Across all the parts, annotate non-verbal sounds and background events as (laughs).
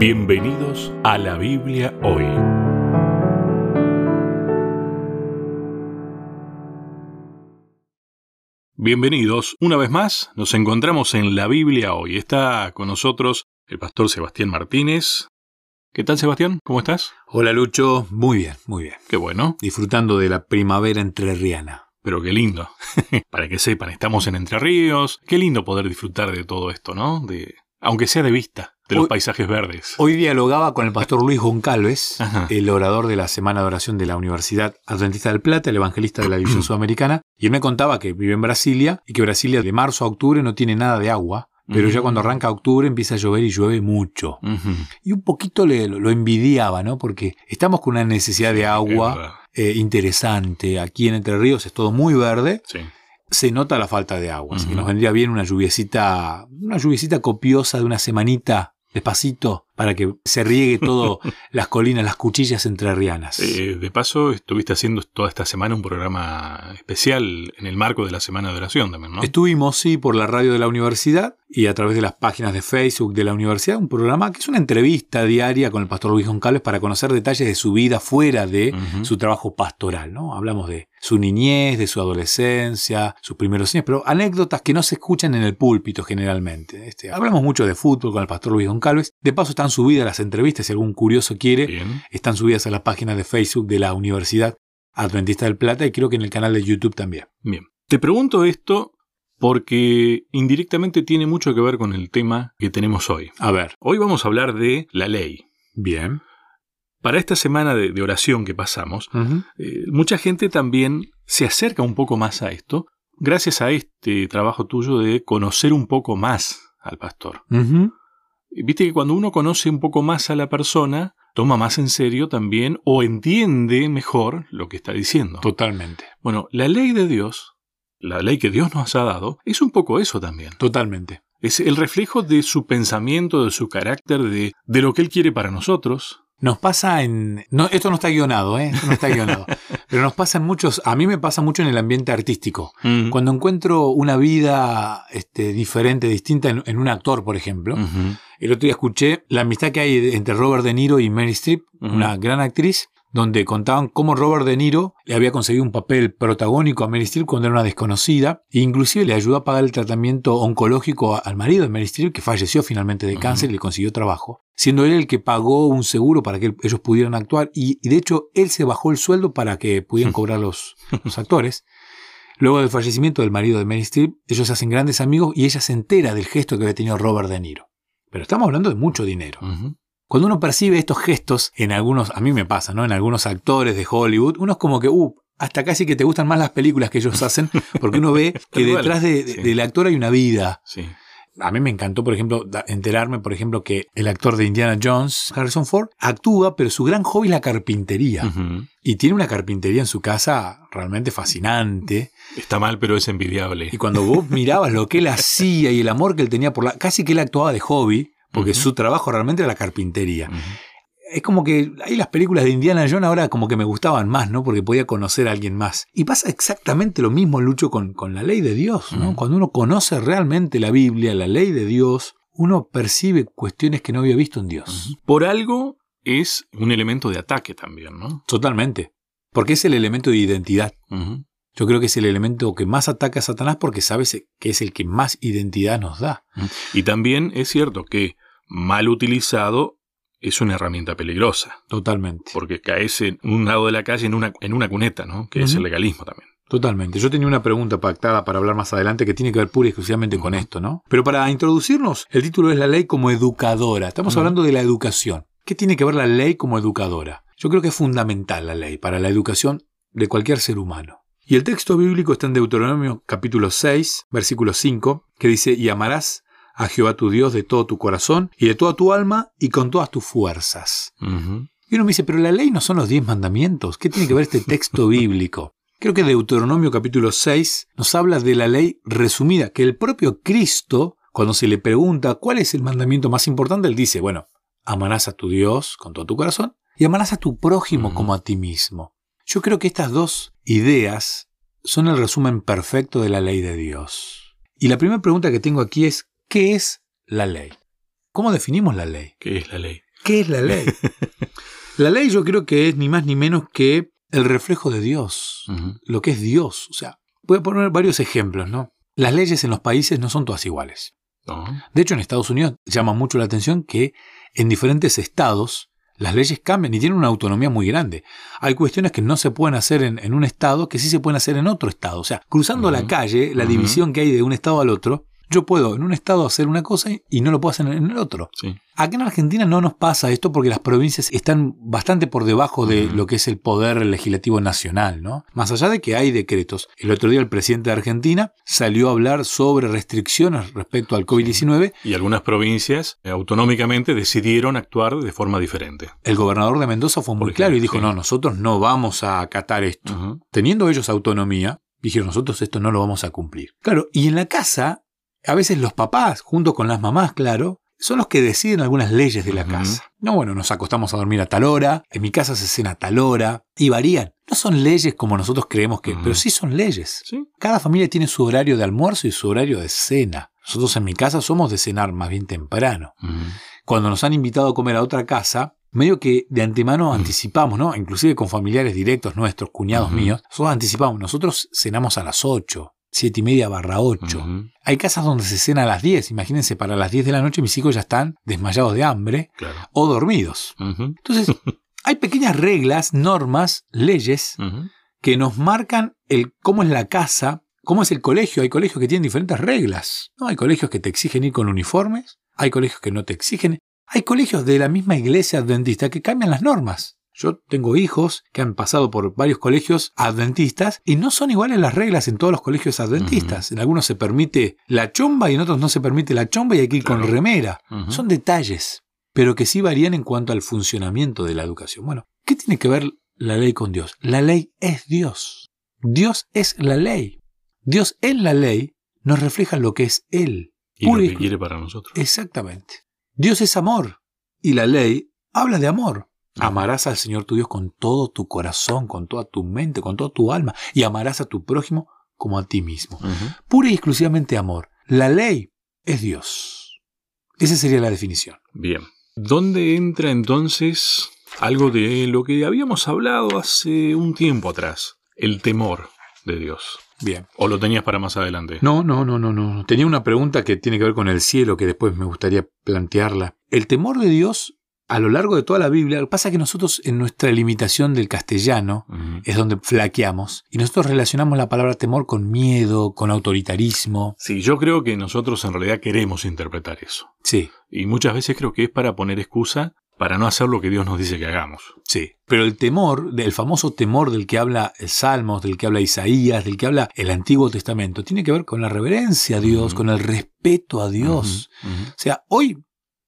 Bienvenidos a la Biblia hoy. Bienvenidos, una vez más, nos encontramos en la Biblia hoy. Está con nosotros el pastor Sebastián Martínez. ¿Qué tal Sebastián? ¿Cómo estás? Hola Lucho, muy bien, muy bien. Qué bueno. Disfrutando de la primavera entrerriana. Pero qué lindo. (laughs) Para que sepan, estamos en Entre Ríos. Qué lindo poder disfrutar de todo esto, ¿no? De aunque sea de vista, de los paisajes verdes. Hoy dialogaba con el pastor Luis Goncalves, el orador de la Semana de Oración de la Universidad Adventista del Plata, el evangelista de la División (clears throat) Sudamericana, y él me contaba que vive en Brasilia y que Brasilia de marzo a octubre no tiene nada de agua. Pero ya cuando arranca octubre empieza a llover y llueve mucho. Y un poquito le, lo envidiaba, ¿no? Porque estamos con una necesidad de agua eh, interesante. Aquí en Entre Ríos es todo muy verde. Sí se nota la falta de agua. Así que nos vendría bien una lluviecita, una lluviecita copiosa de una semanita, despacito, para que se riegue todo (laughs) las colinas, las cuchillas entrerrianas. Eh, de paso, estuviste haciendo toda esta semana un programa especial en el marco de la Semana de Oración también, ¿no? Estuvimos, sí, por la radio de la universidad y a través de las páginas de Facebook de la universidad, un programa que es una entrevista diaria con el pastor Luis Goncalves para conocer detalles de su vida fuera de su trabajo pastoral, ¿no? Hablamos de su niñez, de su adolescencia, sus primeros años, pero anécdotas que no se escuchan en el púlpito generalmente. Este, hablamos mucho de fútbol con el pastor Luis Goncalves. De paso están subidas las entrevistas, si algún curioso quiere, están subidas a la página de Facebook de la Universidad Adventista del Plata y creo que en el canal de YouTube también. Bien. Te pregunto esto porque indirectamente tiene mucho que ver con el tema que tenemos hoy. A ver. Hoy vamos a hablar de la ley. Bien. Para esta semana de, oración que pasamos, eh, mucha gente también se acerca un poco más a esto, gracias a este trabajo tuyo de conocer un poco más al pastor. Viste que cuando uno conoce un poco más a la persona, toma más en serio también o entiende mejor lo que está diciendo. Totalmente. Bueno, la ley de Dios, la ley que Dios nos ha dado, es un poco eso también. Totalmente. Es el reflejo de su pensamiento, de su carácter, de, de lo que Él quiere para nosotros, nos pasa en. No, esto no está guionado, ¿eh? Esto no está guionado. (laughs) pero nos pasa en muchos. A mí me pasa mucho en el ambiente artístico. Cuando encuentro una vida este, diferente, distinta en, un actor, por ejemplo. El otro día escuché la amistad que hay entre Robert De Niro y Mary Streep, una gran actriz donde contaban cómo Robert De Niro le había conseguido un papel protagónico a Mary Streep cuando era una desconocida, e inclusive le ayudó a pagar el tratamiento oncológico al marido de Mary Streep, que falleció finalmente de cáncer y le consiguió trabajo, siendo él el que pagó un seguro para que ellos pudieran actuar, y, de hecho él se bajó el sueldo para que pudieran (laughs) cobrar los, los actores. Luego del fallecimiento del marido de Mary Streep, ellos se hacen grandes amigos y ella se entera del gesto que había tenido Robert De Niro. Pero estamos hablando de mucho dinero. Cuando uno percibe estos gestos en algunos, a mí me pasa, ¿no? En algunos actores de Hollywood, uno es como que, uh, hasta casi que te gustan más las películas que ellos (laughs) hacen, porque uno ve que detrás del actor hay una vida. Sí. A mí me encantó, por ejemplo, enterarme, por ejemplo, que el actor de Indiana Jones, Harrison Ford, actúa, pero su gran hobby es la carpintería. Y tiene una carpintería en su casa realmente fascinante. Está mal, pero es envidiable. Y cuando vos mirabas lo que él hacía y el amor que él tenía por la... Casi que él actuaba de hobby, porque su trabajo realmente era la carpintería. Es como que ahí las películas de Indiana Jones ahora como que me gustaban más, ¿no? Porque podía conocer a alguien más. Y pasa exactamente lo mismo, Lucho, con, con la ley de Dios, ¿no? Cuando uno conoce realmente la Biblia, la ley de Dios, uno percibe cuestiones que no había visto en Dios. Por algo es un elemento de ataque también, ¿no? Totalmente. Porque es el elemento de identidad. Yo creo que es el elemento que más ataca a Satanás porque sabes que es el que más identidad nos da. Y también es cierto que mal utilizado es una herramienta peligrosa. Totalmente. Porque caes en un lado de la calle en una, en una cuneta, ¿no? Que es el legalismo también. Totalmente. Yo tenía una pregunta pactada para hablar más adelante que tiene que ver pura y exclusivamente con esto, ¿no? Pero para introducirnos, el título es La ley como educadora. Estamos hablando de la educación. ¿Qué tiene que ver la ley como educadora? Yo creo que es fundamental la ley para la educación de cualquier ser humano. Y el texto bíblico está en Deuteronomio capítulo 6, versículo 5, que dice, y amarás a Jehová tu Dios de todo tu corazón y de toda tu alma y con todas tus fuerzas. Y uno me dice, pero la ley no son los diez mandamientos. ¿Qué tiene que ver este texto (laughs) bíblico? Creo que Deuteronomio capítulo 6 nos habla de la ley resumida, que el propio Cristo, cuando se le pregunta cuál es el mandamiento más importante, él dice, bueno, amarás a tu Dios con todo tu corazón y amarás a tu prójimo como a ti mismo. Yo creo que estas dos ideas son el resumen perfecto de la ley de Dios. Y la primera pregunta que tengo aquí es, ¿qué es la ley? ¿Cómo definimos la ley? ¿Qué es la ley? ¿Qué es la ley? (laughs) la ley yo creo que es ni más ni menos que el reflejo de Dios, lo que es Dios. O sea, voy a poner varios ejemplos, ¿no? Las leyes en los países no son todas iguales. De hecho, en Estados Unidos llama mucho la atención que en diferentes estados las leyes cambian y tienen una autonomía muy grande. Hay cuestiones que no se pueden hacer en, un estado que sí se pueden hacer en otro estado. O sea, cruzando la calle, la división que hay de un estado al otro, yo puedo en un estado hacer una cosa y no lo puedo hacer en el otro. Sí. Acá en Argentina no nos pasa esto porque las provincias están bastante por debajo de lo que es el poder legislativo nacional, ¿no? Más allá de que hay decretos. El otro día el presidente de Argentina salió a hablar sobre restricciones respecto al COVID-19. Y algunas provincias eh, autonómicamente decidieron actuar de forma diferente. El gobernador de Mendoza fue muy claro y dijo, no, nosotros no vamos a acatar esto. Teniendo ellos autonomía, dijeron, nosotros esto no lo vamos a cumplir. Claro, y en la casa a veces los papás, junto con las mamás, claro, son los que deciden algunas leyes de la casa. No, bueno, nos acostamos a dormir a tal hora, en mi casa se cena a tal hora, y varían. No son leyes como nosotros creemos que, pero sí son leyes. Cada familia tiene su horario de almuerzo y su horario de cena. Nosotros en mi casa somos de cenar más bien temprano. Cuando nos han invitado a comer a otra casa, medio que de antemano anticipamos, ¿no? Inclusive con familiares directos nuestros, cuñados míos, nosotros anticipamos, nosotros cenamos a las 8. 7 y media barra 8. Hay casas donde se cena a las 10. Imagínense, para las 10 de la noche mis hijos ya están desmayados de hambre o dormidos. Entonces, (laughs) hay pequeñas reglas, normas, leyes que nos marcan el cómo es la casa, cómo es el colegio. Hay colegios que tienen diferentes reglas. ¿no? Hay colegios que te exigen ir con uniformes, hay colegios que no te exigen. Hay colegios de la misma iglesia adventista que cambian las normas. Yo tengo hijos que han pasado por varios colegios adventistas y no son iguales las reglas en todos los colegios adventistas. En algunos se permite la chomba y en otros no se permite la chomba y hay que ir con remera. Son detalles, pero que sí varían en cuanto al funcionamiento de la educación. Bueno, ¿qué tiene que ver la ley con Dios? La ley es Dios. Dios es la ley. Dios en la ley nos refleja lo que es Él. Y lo que quiere para nosotros. Exactamente. Dios es amor y la ley habla de amor. Amarás al Señor tu Dios con todo tu corazón, con toda tu mente, con toda tu alma, y amarás a tu prójimo como a ti mismo. Pura y exclusivamente amor. La ley es Dios. Esa sería la definición. Bien. ¿Dónde entra entonces algo de lo que habíamos hablado hace un tiempo atrás? El temor de Dios. Bien. ¿O lo tenías para más adelante? No, no, no, no, no. Tenía una pregunta que tiene que ver con el cielo que después me gustaría plantearla. El temor de Dios a lo largo de toda la Biblia, lo que pasa es que nosotros en nuestra limitación del castellano es donde flaqueamos y nosotros relacionamos la palabra temor con miedo, con autoritarismo. Sí, yo creo que nosotros en realidad queremos interpretar eso. Sí. Y muchas veces creo que es para poner excusa para no hacer lo que Dios nos dice que hagamos. Sí. Pero el temor, el famoso temor del que habla el Salmos, del que habla Isaías, del que habla el Antiguo Testamento, tiene que ver con la reverencia a Dios, con el respeto a Dios. O sea, hoy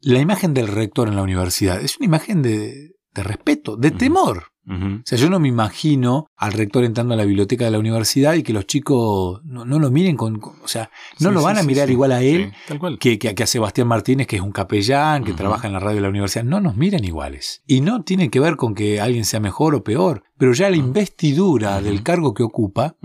la imagen del rector en la universidad es una imagen de, respeto, de temor. O sea, yo no me imagino al rector entrando a la biblioteca de la universidad y que los chicos no, lo miren con, O sea, no lo van a mirar igual a él Que, que, a Sebastián Martínez, que es un capellán, que trabaja en la radio de la universidad. No nos miran iguales. Y no tiene que ver con que alguien sea mejor o peor, pero ya la investidura del cargo que ocupa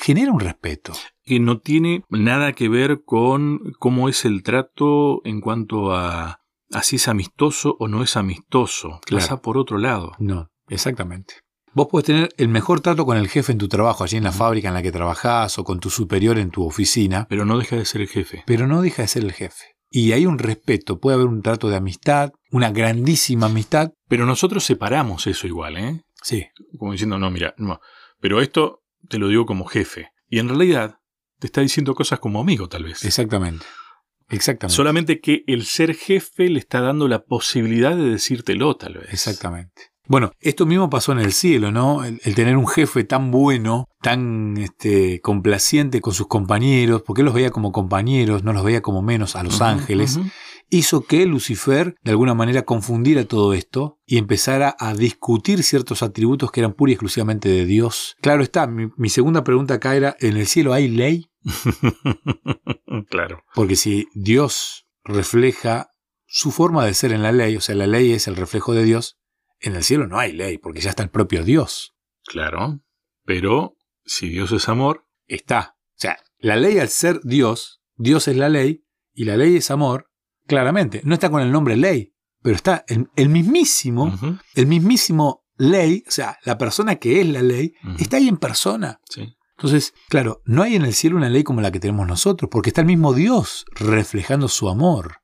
genera un respeto que no tiene nada que ver con cómo es el trato en cuanto a, si es amistoso o no es amistoso. Pasa por otro lado. No, exactamente. Vos podés tener el mejor trato con el jefe en tu trabajo, allí en la fábrica en la que trabajás o con tu superior en tu oficina. Pero no deja de ser el jefe. Pero no deja de ser el jefe. Y hay un respeto, puede haber un trato de amistad, una grandísima amistad. Pero nosotros separamos eso igual, ¿eh? Sí. Como diciendo, no, mira, no. Pero esto te lo digo como jefe. Y en realidad, te está diciendo cosas como amigo, tal vez. Exactamente. Exactamente. Solamente que el ser jefe le está dando la posibilidad de decírtelo, tal vez. Exactamente. Bueno, esto mismo pasó en el cielo, ¿no? El, tener un jefe tan bueno, tan este, complaciente con sus compañeros, porque él los veía como compañeros, no los veía como menos a los ángeles hizo que Lucifer de alguna manera confundiera todo esto y empezara a discutir ciertos atributos que eran pura y exclusivamente de Dios. Claro está, mi, segunda pregunta acá era, ¿en el cielo hay ley? (laughs) claro. Porque si Dios refleja su forma de ser en la ley, o sea, la ley es el reflejo de Dios, en el cielo no hay ley, porque ya está el propio Dios. Claro, pero si Dios es amor, está. O sea, la ley al ser Dios, Dios es la ley, y la ley es amor, Claramente, no está con el nombre ley, pero está el, mismísimo, el mismísimo ley, o sea, la persona que es la ley, está ahí en persona. Entonces, claro, no hay en el cielo una ley como la que tenemos nosotros, porque está el mismo Dios reflejando su amor.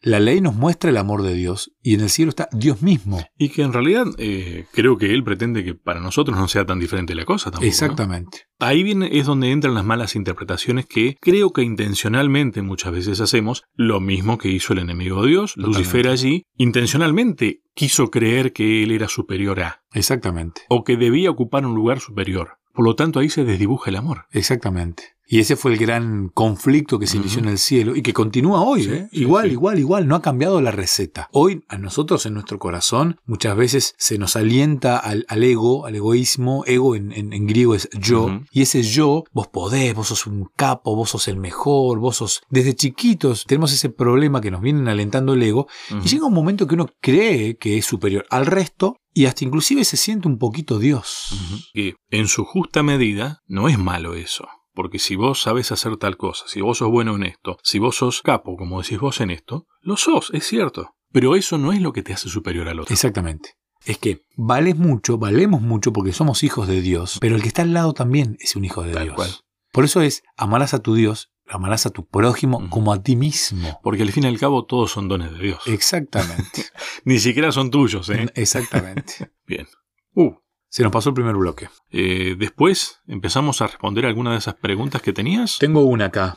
La ley nos muestra el amor de Dios y en el cielo está Dios mismo. Y que en realidad eh, creo que Él pretende que para nosotros no sea tan diferente la cosa tampoco. Exactamente. Ahí viene, es donde entran las malas interpretaciones que creo que intencionalmente muchas veces hacemos, lo mismo que hizo el enemigo de Dios. Lucifer allí intencionalmente quiso creer que Él era superior a. Exactamente. O que debía ocupar un lugar superior. Por lo tanto, ahí se desdibuja el amor. Exactamente. Y ese fue el gran conflicto que se inició en el cielo y que continúa hoy. ¿eh? igual, igual, igual. No ha cambiado la receta. Hoy a nosotros en nuestro corazón muchas veces se nos alienta al, ego, al egoísmo. Ego en, griego es yo. Y ese yo, vos podés, vos sos un capo, vos sos el mejor, vos sos... Desde chiquitos tenemos ese problema que nos vienen alentando el ego. Y llega un momento que uno cree que es superior al resto y hasta inclusive se siente un poquito Dios. Que en su justa medida no es malo eso. Porque si vos sabes hacer tal cosa, si vos sos bueno en esto, si vos sos capo, como decís vos en esto, lo sos, es cierto. Pero eso no es lo que te hace superior al otro. Exactamente. Es que vales mucho, valemos mucho porque somos hijos de Dios, pero el que está al lado también es un hijo de Dios. Por eso es, amarás a tu Dios, amarás a tu prójimo como a ti mismo. Porque al fin y al cabo todos son dones de Dios. Exactamente. (laughs) Ni siquiera son tuyos, ¿eh? Exactamente. (laughs) Bien. Uh, se nos pasó el primer bloque. Eh, después empezamos a responder algunas de esas preguntas que tenías. Tengo una acá.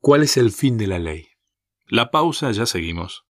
¿Cuál es el fin de la ley? La pausa, ya seguimos.